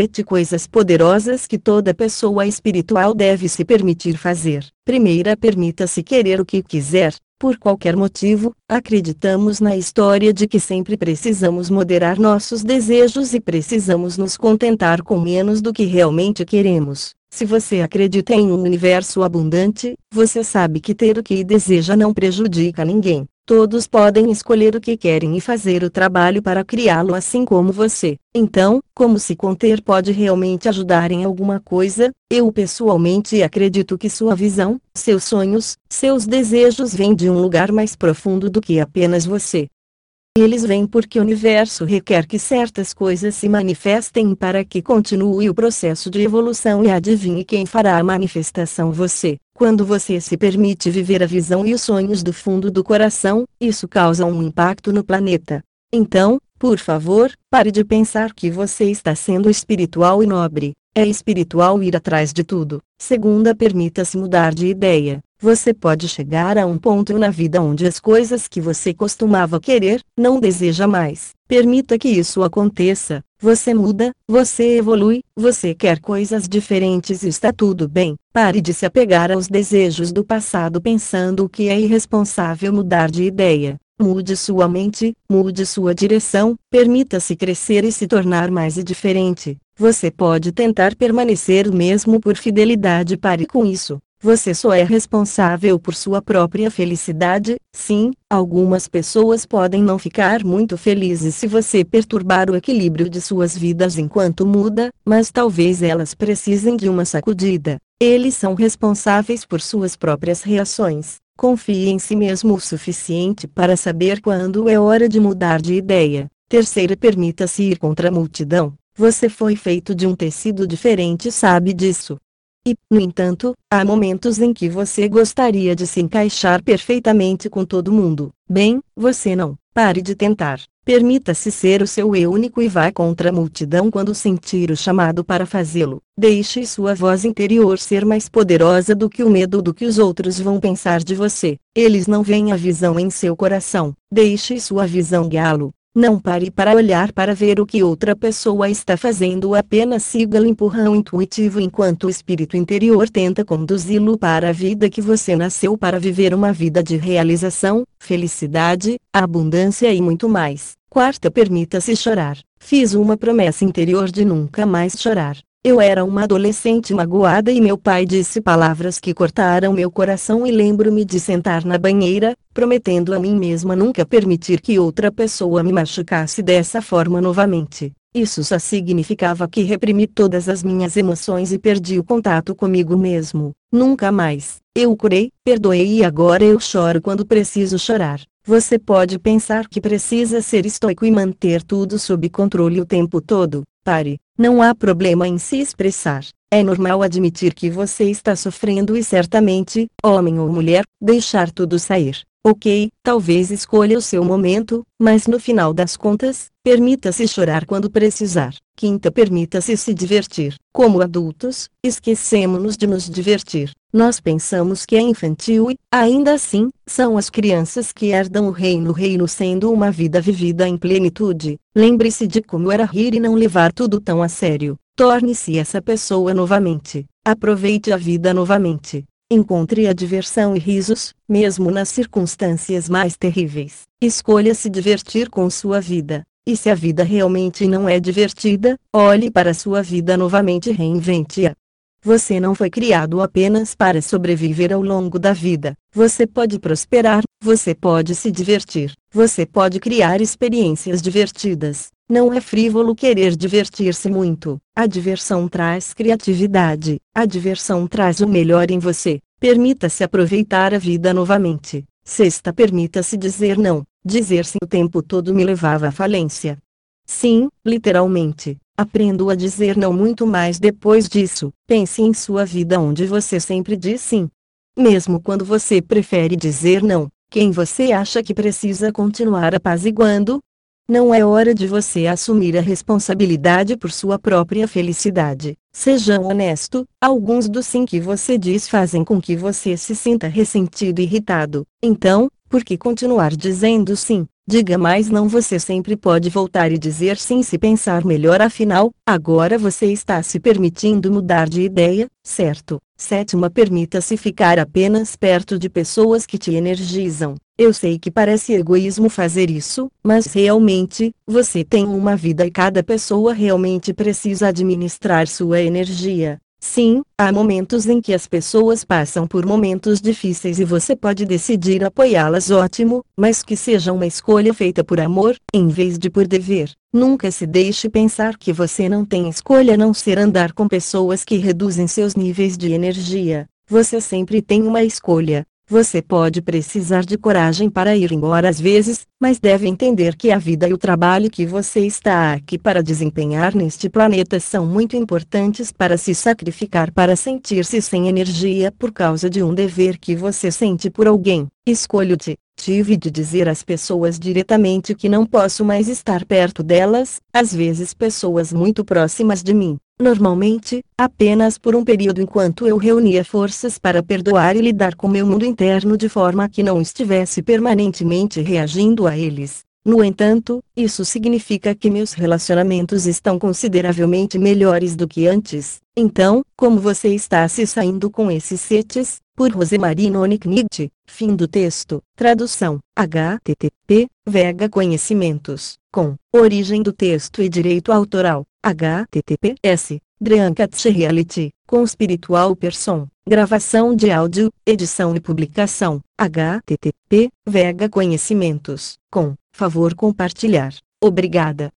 Sete coisas poderosas que toda pessoa espiritual deve se permitir fazer. Primeira, permita-se querer o que quiser, por qualquer motivo, acreditamos na história de que sempre precisamos moderar nossos desejos e precisamos nos contentar com menos do que realmente queremos. Se você acredita em um universo abundante, você sabe que ter o que deseja não prejudica ninguém. Todos podem escolher o que querem e fazer o trabalho para criá-lo assim como você. Então, como se conter pode realmente ajudar em alguma coisa? Eu pessoalmente acredito que sua visão, seus sonhos, seus desejos vêm de um lugar mais profundo do que apenas você. Eles vêm porque o universo requer que certas coisas se manifestem para que continue o processo de evolução e adivinhe quem fará a manifestação você. Quando você se permite viver a visão e os sonhos do fundo do coração, isso causa um impacto no planeta. Então, por favor, pare de pensar que você está sendo espiritual e nobre. É espiritual ir atrás de tudo. Segunda, permita-se mudar de ideia. Você pode chegar a um ponto na vida onde as coisas que você costumava querer, não deseja mais. Permita que isso aconteça. Você muda, você evolui, você quer coisas diferentes e está tudo bem. Pare de se apegar aos desejos do passado pensando que é irresponsável mudar de ideia. Mude sua mente, mude sua direção, permita-se crescer e se tornar mais e diferente. Você pode tentar permanecer o mesmo por fidelidade. Pare com isso. Você só é responsável por sua própria felicidade. Sim, algumas pessoas podem não ficar muito felizes se você perturbar o equilíbrio de suas vidas enquanto muda, mas talvez elas precisem de uma sacudida. Eles são responsáveis por suas próprias reações. Confie em si mesmo o suficiente para saber quando é hora de mudar de ideia. Terceira, permita-se ir contra a multidão. Você foi feito de um tecido diferente, sabe disso. E, no entanto, há momentos em que você gostaria de se encaixar perfeitamente com todo mundo. Bem, você não. Pare de tentar. Permita-se ser o seu eu único e vá contra a multidão quando sentir o chamado para fazê-lo. Deixe sua voz interior ser mais poderosa do que o medo do que os outros vão pensar de você. Eles não veem a visão em seu coração. Deixe sua visão guiá-lo. Não pare para olhar para ver o que outra pessoa está fazendo, apenas siga o empurrão intuitivo enquanto o espírito interior tenta conduzi-lo para a vida que você nasceu para viver uma vida de realização, felicidade, abundância e muito mais. Quarta, permita-se chorar. Fiz uma promessa interior de nunca mais chorar. Eu era uma adolescente magoada e meu pai disse palavras que cortaram meu coração e lembro-me de sentar na banheira, prometendo a mim mesma nunca permitir que outra pessoa me machucasse dessa forma novamente. Isso só significava que reprimi todas as minhas emoções e perdi o contato comigo mesmo. Nunca mais. Eu curei, perdoei e agora eu choro quando preciso chorar. Você pode pensar que precisa ser estoico e manter tudo sob controle o tempo todo. Pare, não há problema em se expressar. É normal admitir que você está sofrendo e certamente, homem ou mulher, deixar tudo sair. Ok, talvez escolha o seu momento, mas no final das contas, permita-se chorar quando precisar. Quinta, permita-se se divertir. Como adultos, esquecemos-nos de nos divertir. Nós pensamos que é infantil e, ainda assim, são as crianças que herdam o reino. Reino sendo uma vida vivida em plenitude. Lembre-se de como era rir e não levar tudo tão a sério. Torne-se essa pessoa novamente. Aproveite a vida novamente. Encontre a diversão e risos, mesmo nas circunstâncias mais terríveis. Escolha se divertir com sua vida. E se a vida realmente não é divertida, olhe para sua vida novamente e reinvente-a. Você não foi criado apenas para sobreviver ao longo da vida. Você pode prosperar, você pode se divertir, você pode criar experiências divertidas. Não é frívolo querer divertir-se muito. A diversão traz criatividade. A diversão traz o melhor em você. Permita-se aproveitar a vida novamente. Sexta, permita-se dizer não. Dizer sim o tempo todo me levava à falência. Sim, literalmente. Aprendo a dizer não muito mais depois disso. Pense em sua vida onde você sempre diz sim. Mesmo quando você prefere dizer não, quem você acha que precisa continuar apaziguando? Não é hora de você assumir a responsabilidade por sua própria felicidade. Seja honesto, alguns dos sim que você diz fazem com que você se sinta ressentido e irritado. Então, por que continuar dizendo sim? Diga mais não você sempre pode voltar e dizer sim se pensar melhor afinal, agora você está se permitindo mudar de ideia, certo? Sétima permita-se ficar apenas perto de pessoas que te energizam. Eu sei que parece egoísmo fazer isso, mas realmente, você tem uma vida e cada pessoa realmente precisa administrar sua energia. Sim, há momentos em que as pessoas passam por momentos difíceis e você pode decidir apoiá-las ótimo, mas que seja uma escolha feita por amor, em vez de por dever. Nunca se deixe pensar que você não tem escolha a não ser andar com pessoas que reduzem seus níveis de energia. Você sempre tem uma escolha. Você pode precisar de coragem para ir embora às vezes, mas deve entender que a vida e o trabalho que você está aqui para desempenhar neste planeta são muito importantes para se sacrificar para sentir-se sem energia por causa de um dever que você sente por alguém. Escolho-te. Tive de dizer às pessoas diretamente que não posso mais estar perto delas, às vezes pessoas muito próximas de mim normalmente, apenas por um período enquanto eu reunia forças para perdoar e lidar com meu mundo interno de forma que não estivesse permanentemente reagindo a eles. No entanto, isso significa que meus relacionamentos estão consideravelmente melhores do que antes. Então, como você está se saindo com esses setes? Por Rosemarie Noniknigt. Fim do texto. Tradução. http, Vega Conhecimentos. Com. Origem do texto e direito autoral. https. Dreankatch Reality. Com Spiritual Person. Gravação de áudio, edição e publicação. http, Vega Conhecimentos. Com. Favor compartilhar. Obrigada.